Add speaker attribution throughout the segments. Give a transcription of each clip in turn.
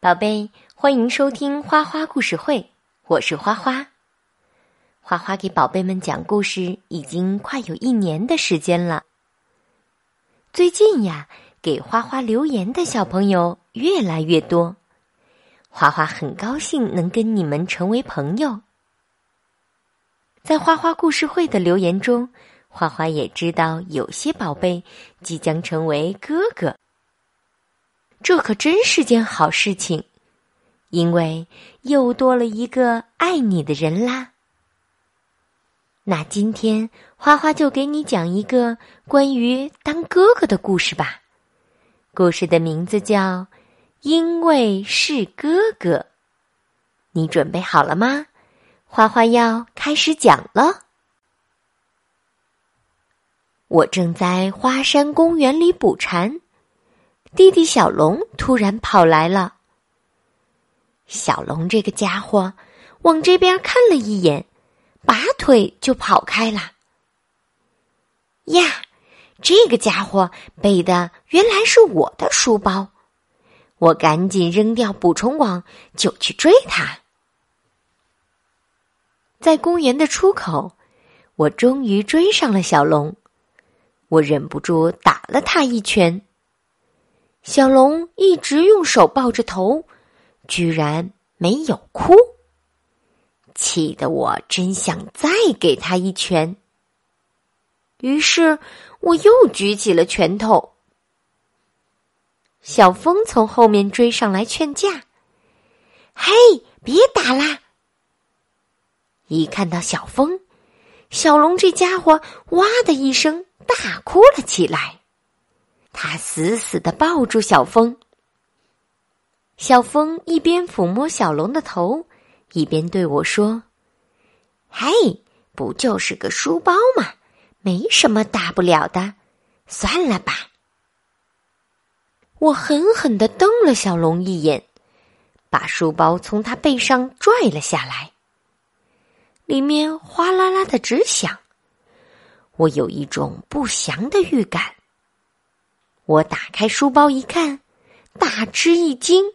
Speaker 1: 宝贝，欢迎收听花花故事会，我是花花。花花给宝贝们讲故事已经快有一年的时间了。最近呀，给花花留言的小朋友越来越多，花花很高兴能跟你们成为朋友。在花花故事会的留言中，花花也知道有些宝贝即将成为哥哥。这可真是件好事情，因为又多了一个爱你的人啦。那今天花花就给你讲一个关于当哥哥的故事吧。故事的名字叫《因为是哥哥》，你准备好了吗？花花要开始讲了。我正在花山公园里捕蝉。弟弟小龙突然跑来了。小龙这个家伙往这边看了一眼，拔腿就跑开了。呀，这个家伙背的原来是我的书包，我赶紧扔掉捕虫网，就去追他。在公园的出口，我终于追上了小龙，我忍不住打了他一拳。小龙一直用手抱着头，居然没有哭，气得我真想再给他一拳。于是我又举起了拳头。小风从后面追上来劝架：“嘿，别打啦！”一看到小风，小龙这家伙哇的一声大哭了起来。他死死的抱住小风，小风一边抚摸小龙的头，一边对我说：“嘿，不就是个书包嘛，没什么大不了的，算了吧。”我狠狠的瞪了小龙一眼，把书包从他背上拽了下来，里面哗啦啦的直响，我有一种不祥的预感。我打开书包一看，大吃一惊，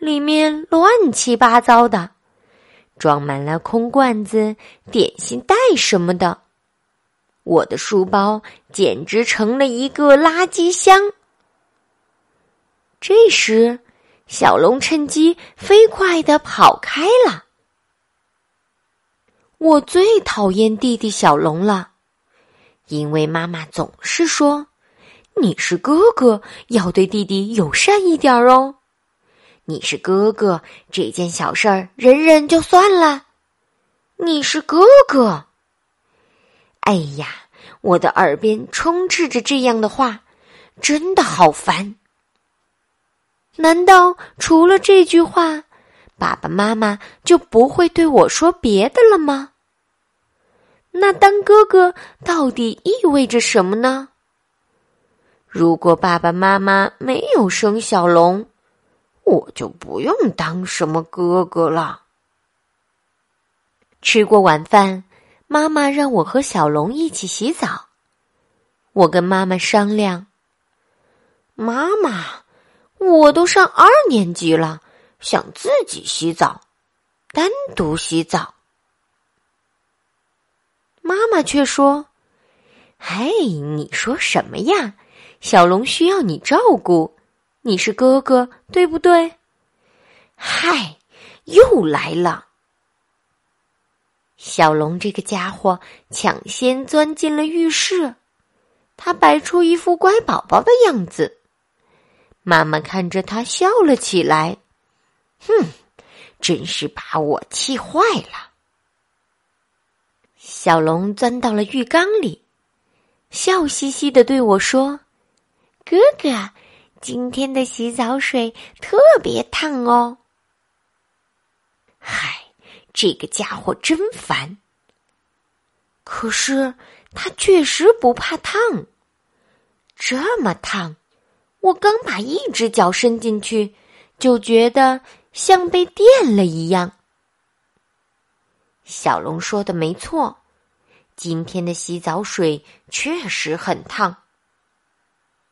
Speaker 1: 里面乱七八糟的，装满了空罐子、点心袋什么的。我的书包简直成了一个垃圾箱。这时，小龙趁机飞快的跑开了。我最讨厌弟弟小龙了，因为妈妈总是说。你是哥哥，要对弟弟友善一点哦。你是哥哥，这件小事儿忍忍就算了。你是哥哥。哎呀，我的耳边充斥着这样的话，真的好烦。难道除了这句话，爸爸妈妈就不会对我说别的了吗？那当哥哥到底意味着什么呢？如果爸爸妈妈没有生小龙，我就不用当什么哥哥了。吃过晚饭，妈妈让我和小龙一起洗澡。我跟妈妈商量：“妈妈，我都上二年级了，想自己洗澡，单独洗澡。”妈妈却说：“嘿，你说什么呀？”小龙需要你照顾，你是哥哥，对不对？嗨，又来了！小龙这个家伙抢先钻进了浴室，他摆出一副乖宝宝的样子。妈妈看着他笑了起来，哼，真是把我气坏了。小龙钻到了浴缸里，笑嘻嘻的对我说。哥哥，今天的洗澡水特别烫哦。嗨，这个家伙真烦。可是他确实不怕烫，这么烫，我刚把一只脚伸进去，就觉得像被电了一样。小龙说的没错，今天的洗澡水确实很烫。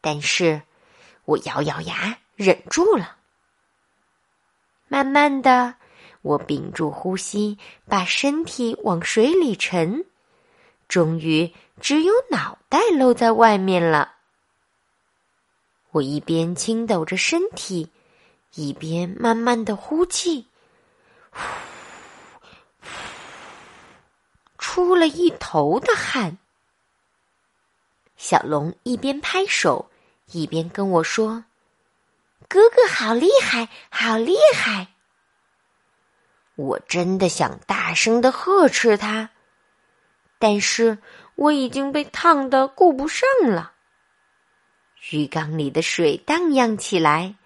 Speaker 1: 但是，我咬咬牙忍住了。慢慢的，我屏住呼吸，把身体往水里沉，终于只有脑袋露在外面了。我一边轻抖着身体，一边慢慢的呼气，出了一头的汗。小龙一边拍手，一边跟我说。哥哥好厉害，好厉害！我真的想大声的呵斥他，但是我已经被烫得顾不上了。浴缸里的水荡漾起来，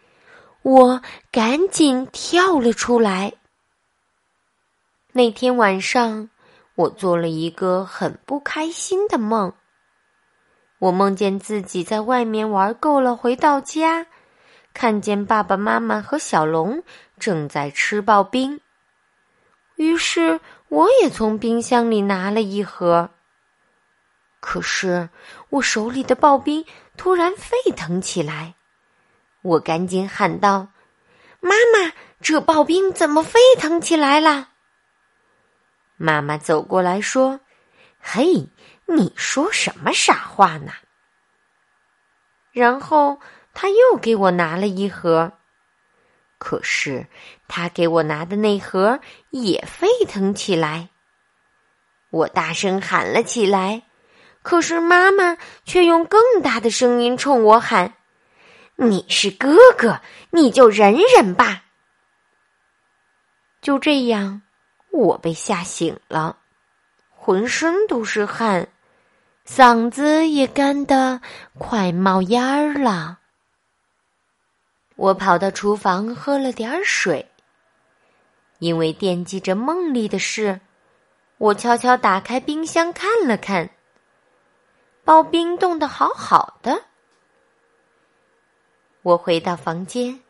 Speaker 1: 我赶紧跳了出来。那天晚上，我做了一个很不开心的梦。我梦见自己在外面玩够了，回到家。看见爸爸妈妈和小龙正在吃刨冰，于是我也从冰箱里拿了一盒。可是我手里的刨冰突然沸腾起来，我赶紧喊道：“妈妈，这刨冰怎么沸腾起来了？”妈妈走过来说：“嘿，你说什么傻话呢？”然后。他又给我拿了一盒，可是他给我拿的那盒也沸腾起来。我大声喊了起来，可是妈妈却用更大的声音冲我喊：“你是哥哥，你就忍忍吧。”就这样，我被吓醒了，浑身都是汗，嗓子也干得快冒烟儿了。我跑到厨房喝了点水，因为惦记着梦里的事，我悄悄打开冰箱看了看，刨冰冻得好好的。我回到房间，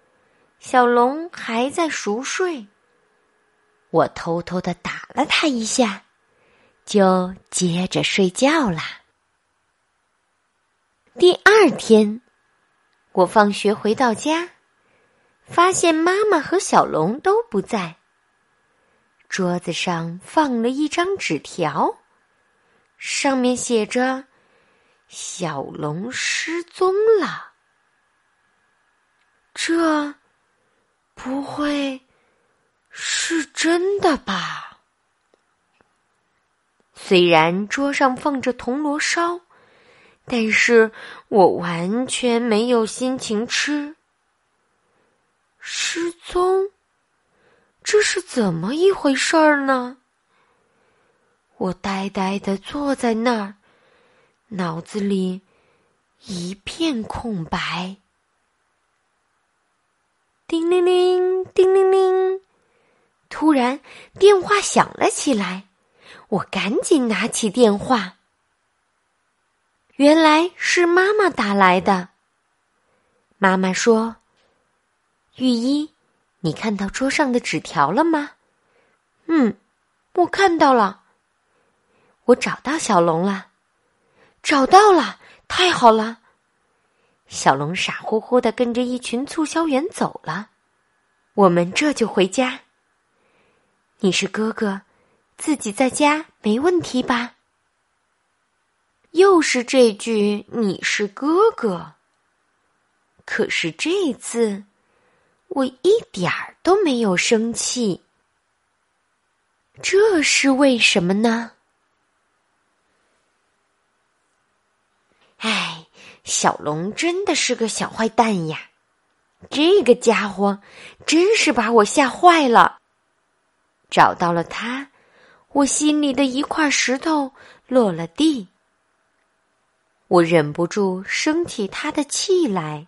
Speaker 1: 小龙还在熟睡，我偷偷的打了他一下，就接着睡觉啦。第二天，我放学回到家。发现妈妈和小龙都不在。桌子上放了一张纸条，上面写着：“小龙失踪了。”这不会是真的吧？虽然桌上放着铜锣烧，但是我完全没有心情吃。失踪，这是怎么一回事儿呢？我呆呆的坐在那儿，脑子里一片空白。叮铃铃，叮铃铃，突然电话响了起来，我赶紧拿起电话。原来是妈妈打来的。妈妈说。玉一，你看到桌上的纸条了吗？嗯，我看到了。我找到小龙了，找到了，太好了！小龙傻乎乎的跟着一群促销员走了。我们这就回家。你是哥哥，自己在家没问题吧？又是这句“你是哥哥”，可是这次。我一点儿都没有生气，这是为什么呢？哎，小龙真的是个小坏蛋呀！这个家伙真是把我吓坏了。找到了他，我心里的一块石头落了地。我忍不住生起他的气来。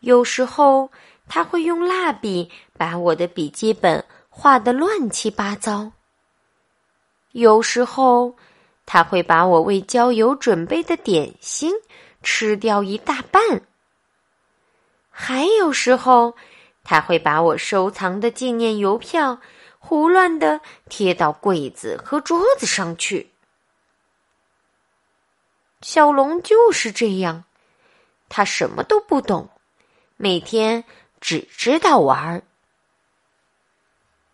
Speaker 1: 有时候他会用蜡笔把我的笔记本画得乱七八糟。有时候他会把我为郊游准备的点心吃掉一大半。还有时候他会把我收藏的纪念邮票胡乱的贴到柜子和桌子上去。小龙就是这样，他什么都不懂。每天只知道玩儿，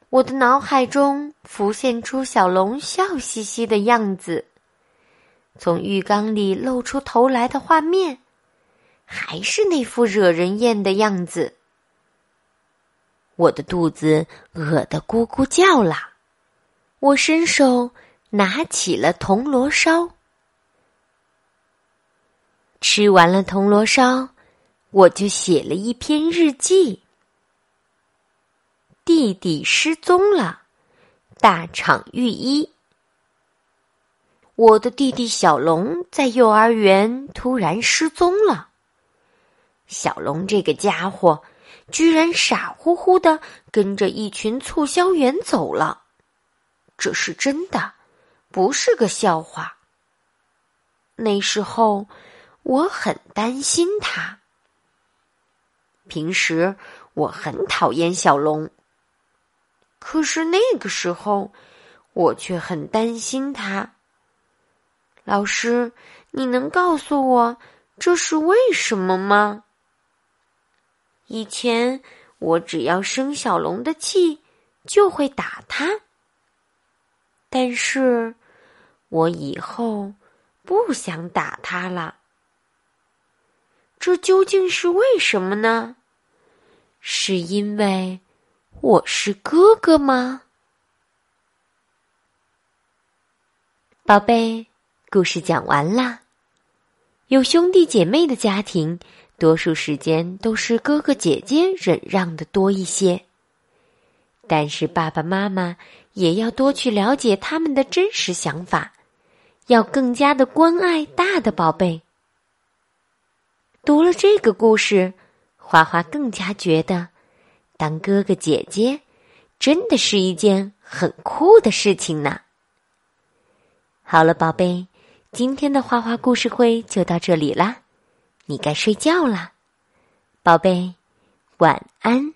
Speaker 1: 我的脑海中浮现出小龙笑嘻嘻的样子，从浴缸里露出头来的画面，还是那副惹人厌的样子。我的肚子饿得咕咕叫了，我伸手拿起了铜锣烧，吃完了铜锣烧，我就写了一篇日记。弟弟失踪了，大厂御医。我的弟弟小龙在幼儿园突然失踪了。小龙这个家伙，居然傻乎乎的跟着一群促销员走了，这是真的，不是个笑话。那时候我很担心他。平时我很讨厌小龙。可是那个时候，我却很担心他。老师，你能告诉我这是为什么吗？以前我只要生小龙的气，就会打他。但是，我以后不想打他了。这究竟是为什么呢？是因为……我是哥哥吗，宝贝？故事讲完啦。有兄弟姐妹的家庭，多数时间都是哥哥姐姐忍让的多一些。但是爸爸妈妈也要多去了解他们的真实想法，要更加的关爱大的宝贝。读了这个故事，花花更加觉得。当哥哥姐姐，真的是一件很酷的事情呢。好了，宝贝，今天的花花故事会就到这里啦，你该睡觉啦，宝贝，晚安。